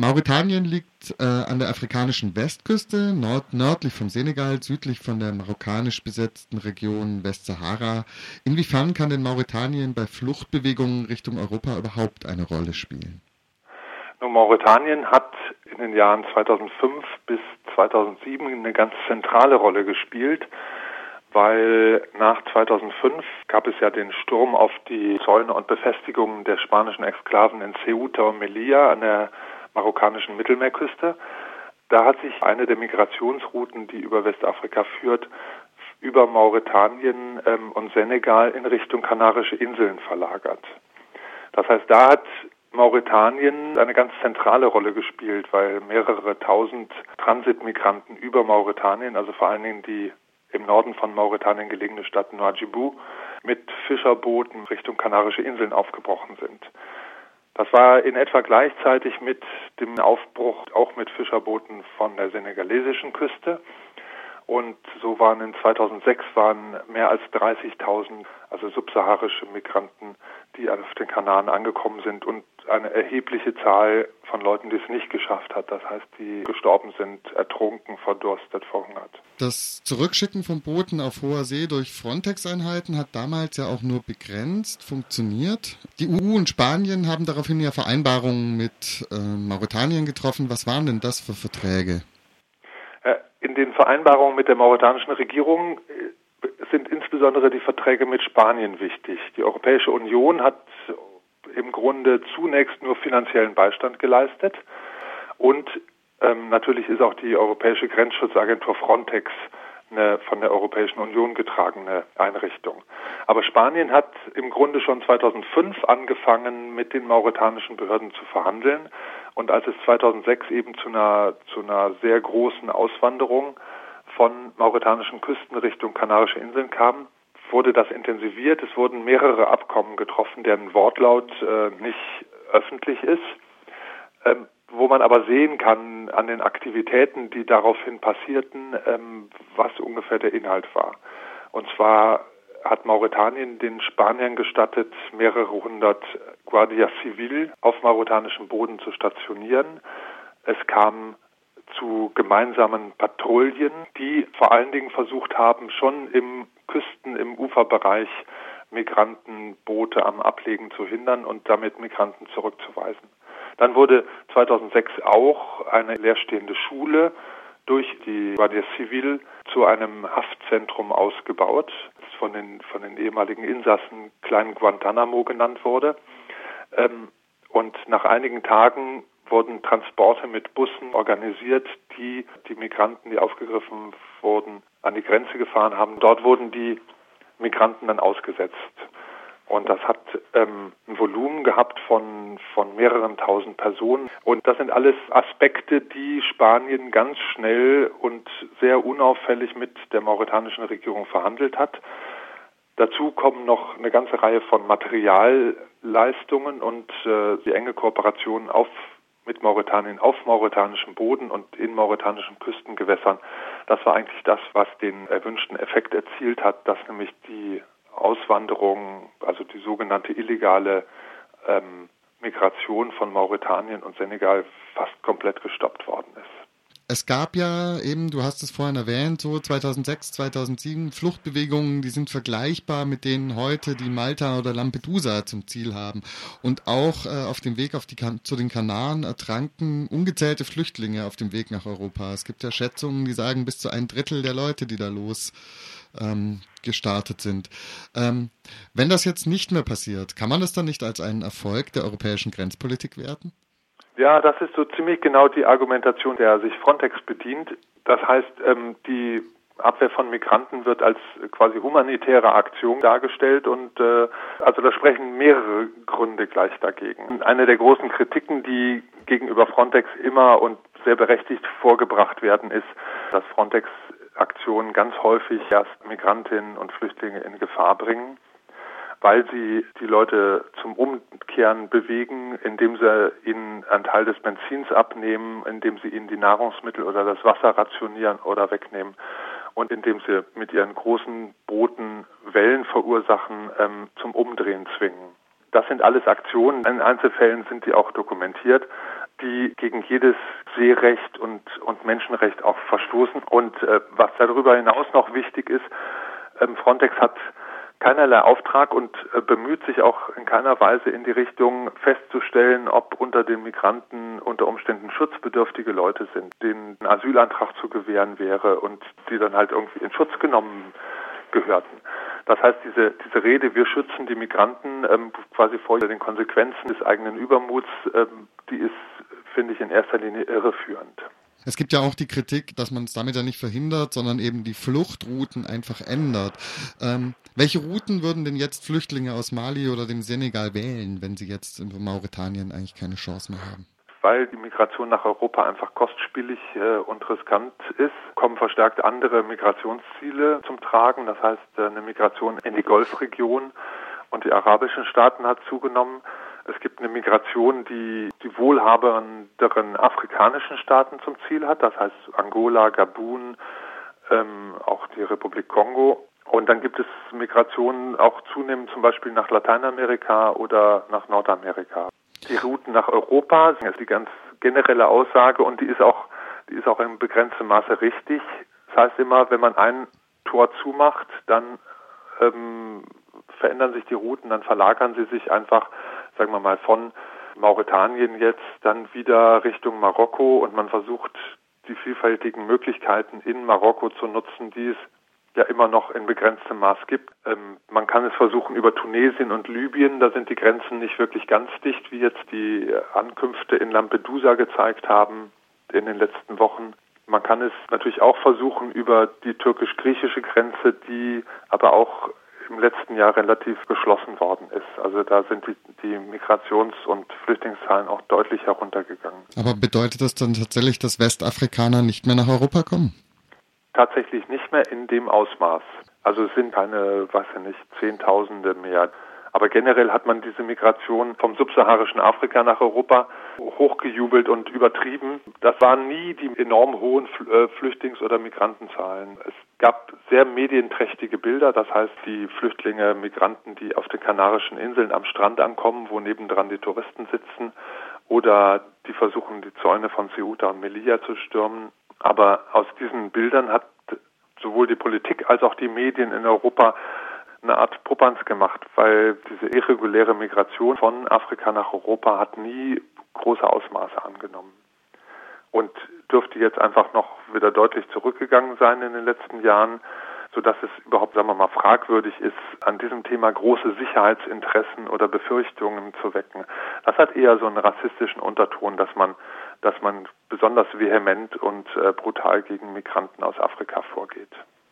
Mauretanien liegt äh, an der afrikanischen Westküste, nord nördlich vom Senegal, südlich von der marokkanisch besetzten Region Westsahara. Inwiefern kann denn Mauretanien bei Fluchtbewegungen Richtung Europa überhaupt eine Rolle spielen? Nun, Mauretanien hat in den Jahren 2005 bis 2007 eine ganz zentrale Rolle gespielt weil nach 2005 gab es ja den Sturm auf die Zäune und Befestigungen der spanischen Exklaven in Ceuta und Melilla an der marokkanischen Mittelmeerküste. Da hat sich eine der Migrationsrouten, die über Westafrika führt, über Mauretanien ähm, und Senegal in Richtung Kanarische Inseln verlagert. Das heißt, da hat Mauretanien eine ganz zentrale Rolle gespielt, weil mehrere tausend Transitmigranten über Mauretanien, also vor allen Dingen die im Norden von Mauretanien gelegene Stadt Nouadhibou mit Fischerbooten Richtung Kanarische Inseln aufgebrochen sind. Das war in etwa gleichzeitig mit dem Aufbruch auch mit Fischerbooten von der senegalesischen Küste. Und so waren in 2006 waren mehr als 30.000, also subsaharische Migranten, die auf den Kanaren angekommen sind und eine erhebliche Zahl von Leuten, die es nicht geschafft hat. Das heißt, die gestorben sind, ertrunken, verdurstet, verhungert. Das Zurückschicken von Booten auf hoher See durch Frontex-Einheiten hat damals ja auch nur begrenzt funktioniert. Die EU und Spanien haben daraufhin ja Vereinbarungen mit äh, Mauretanien getroffen. Was waren denn das für Verträge? Vereinbarungen mit der mauretanischen Regierung äh, sind insbesondere die Verträge mit Spanien wichtig. Die Europäische Union hat im Grunde zunächst nur finanziellen Beistand geleistet und ähm, natürlich ist auch die Europäische Grenzschutzagentur Frontex eine von der Europäischen Union getragene Einrichtung. Aber Spanien hat im Grunde schon 2005 angefangen, mit den mauretanischen Behörden zu verhandeln. Und als es 2006 eben zu einer, zu einer sehr großen Auswanderung von mauretanischen Küsten Richtung Kanarische Inseln kam, wurde das intensiviert. Es wurden mehrere Abkommen getroffen, deren Wortlaut äh, nicht öffentlich ist, ähm, wo man aber sehen kann an den Aktivitäten, die daraufhin passierten, ähm, was ungefähr der Inhalt war. Und zwar hat Mauretanien den Spaniern gestattet, mehrere hundert Guardia Civil auf mauretanischem Boden zu stationieren. Es kam zu gemeinsamen Patrouillen, die vor allen Dingen versucht haben, schon im Küsten, im Uferbereich Migrantenboote am Ablegen zu hindern und damit Migranten zurückzuweisen. Dann wurde 2006 auch eine leerstehende Schule durch die Guardia Civil zu einem Haftzentrum ausgebaut, das von den, von den ehemaligen Insassen Klein Guantanamo genannt wurde. Ähm, und nach einigen Tagen wurden Transporte mit Bussen organisiert, die die Migranten, die aufgegriffen wurden, an die Grenze gefahren haben. Dort wurden die Migranten dann ausgesetzt. Und das hat ähm, ein Volumen gehabt von, von mehreren tausend Personen. Und das sind alles Aspekte, die Spanien ganz schnell und sehr unauffällig mit der mauretanischen Regierung verhandelt hat. Dazu kommen noch eine ganze Reihe von Materialleistungen und äh, die enge Kooperation auf mit Mauretanien auf mauretanischem Boden und in mauretanischen Küstengewässern. Das war eigentlich das, was den erwünschten Effekt erzielt hat, dass nämlich die Auswanderung, also die sogenannte illegale ähm, Migration von Mauretanien und Senegal fast komplett gestoppt worden ist. Es gab ja eben, du hast es vorhin erwähnt, so 2006, 2007 Fluchtbewegungen, die sind vergleichbar mit denen heute, die Malta oder Lampedusa zum Ziel haben. Und auch äh, auf dem Weg auf die zu den Kanaren ertranken ungezählte Flüchtlinge auf dem Weg nach Europa. Es gibt ja Schätzungen, die sagen, bis zu ein Drittel der Leute, die da los ähm, gestartet sind. Ähm, wenn das jetzt nicht mehr passiert, kann man das dann nicht als einen Erfolg der europäischen Grenzpolitik werten? Ja, das ist so ziemlich genau die Argumentation, der sich Frontex bedient. Das heißt, ähm, die Abwehr von Migranten wird als quasi humanitäre Aktion dargestellt und äh, also da sprechen mehrere Gründe gleich dagegen. Eine der großen Kritiken, die gegenüber Frontex immer und sehr berechtigt vorgebracht werden, ist, dass Frontex Aktionen ganz häufig erst Migrantinnen und Flüchtlinge in Gefahr bringen weil sie die Leute zum Umkehren bewegen, indem sie ihnen einen Teil des Benzins abnehmen, indem sie ihnen die Nahrungsmittel oder das Wasser rationieren oder wegnehmen und indem sie mit ihren großen Booten Wellen verursachen, ähm, zum Umdrehen zwingen. Das sind alles Aktionen. In Einzelfällen sind die auch dokumentiert, die gegen jedes Seerecht und, und Menschenrecht auch verstoßen. Und äh, was darüber hinaus noch wichtig ist, ähm, Frontex hat keinerlei Auftrag und äh, bemüht sich auch in keiner Weise in die Richtung festzustellen, ob unter den Migranten unter Umständen schutzbedürftige Leute sind, denen ein Asylantrag zu gewähren wäre und die dann halt irgendwie in Schutz genommen gehörten. Das heißt, diese, diese Rede, wir schützen die Migranten ähm, quasi vor den Konsequenzen des eigenen Übermuts, ähm, die ist, finde ich, in erster Linie irreführend. Es gibt ja auch die Kritik, dass man es damit ja nicht verhindert, sondern eben die Fluchtrouten einfach ändert. Ähm, welche Routen würden denn jetzt Flüchtlinge aus Mali oder dem Senegal wählen, wenn sie jetzt in Mauretanien eigentlich keine Chance mehr haben? Weil die Migration nach Europa einfach kostspielig äh, und riskant ist, kommen verstärkt andere Migrationsziele zum Tragen. Das heißt, äh, eine Migration in die Golfregion und die arabischen Staaten hat zugenommen. Es gibt eine Migration, die die wohlhabenderen afrikanischen Staaten zum Ziel hat, das heißt Angola, Gabun, ähm, auch die Republik Kongo. Und dann gibt es Migrationen auch zunehmend zum Beispiel nach Lateinamerika oder nach Nordamerika. Die Routen nach Europa ist die ganz generelle Aussage und die ist auch, die ist auch in begrenztem Maße richtig. Das heißt immer, wenn man ein Tor zumacht, dann ähm, verändern sich die Routen, dann verlagern sie sich einfach sagen wir mal, von Mauretanien jetzt dann wieder Richtung Marokko und man versucht, die vielfältigen Möglichkeiten in Marokko zu nutzen, die es ja immer noch in begrenztem Maß gibt. Ähm, man kann es versuchen über Tunesien und Libyen, da sind die Grenzen nicht wirklich ganz dicht, wie jetzt die Ankünfte in Lampedusa gezeigt haben in den letzten Wochen. Man kann es natürlich auch versuchen über die türkisch-griechische Grenze, die aber auch im letzten Jahr relativ geschlossen worden ist. Also da sind die, die Migrations- und Flüchtlingszahlen auch deutlich heruntergegangen. Aber bedeutet das dann tatsächlich, dass Westafrikaner nicht mehr nach Europa kommen? Tatsächlich nicht mehr in dem Ausmaß. Also es sind keine, weiß ich nicht, Zehntausende mehr. Aber generell hat man diese Migration vom subsaharischen Afrika nach Europa hochgejubelt und übertrieben. Das waren nie die enorm hohen äh, Flüchtlings- oder Migrantenzahlen. Es gab sehr medienträchtige Bilder, das heißt die Flüchtlinge, Migranten, die auf den Kanarischen Inseln am Strand ankommen, wo nebendran die Touristen sitzen, oder die versuchen, die Zäune von Ceuta und Melilla zu stürmen. Aber aus diesen Bildern hat sowohl die Politik als auch die Medien in Europa eine Art Popanz gemacht, weil diese irreguläre Migration von Afrika nach Europa hat nie große Ausmaße angenommen und dürfte jetzt einfach noch wieder deutlich zurückgegangen sein in den letzten Jahren, sodass es überhaupt, sagen wir mal, fragwürdig ist, an diesem Thema große Sicherheitsinteressen oder Befürchtungen zu wecken. Das hat eher so einen rassistischen Unterton, dass man, dass man besonders vehement und äh, brutal gegen Migranten aus Afrika vorgeht.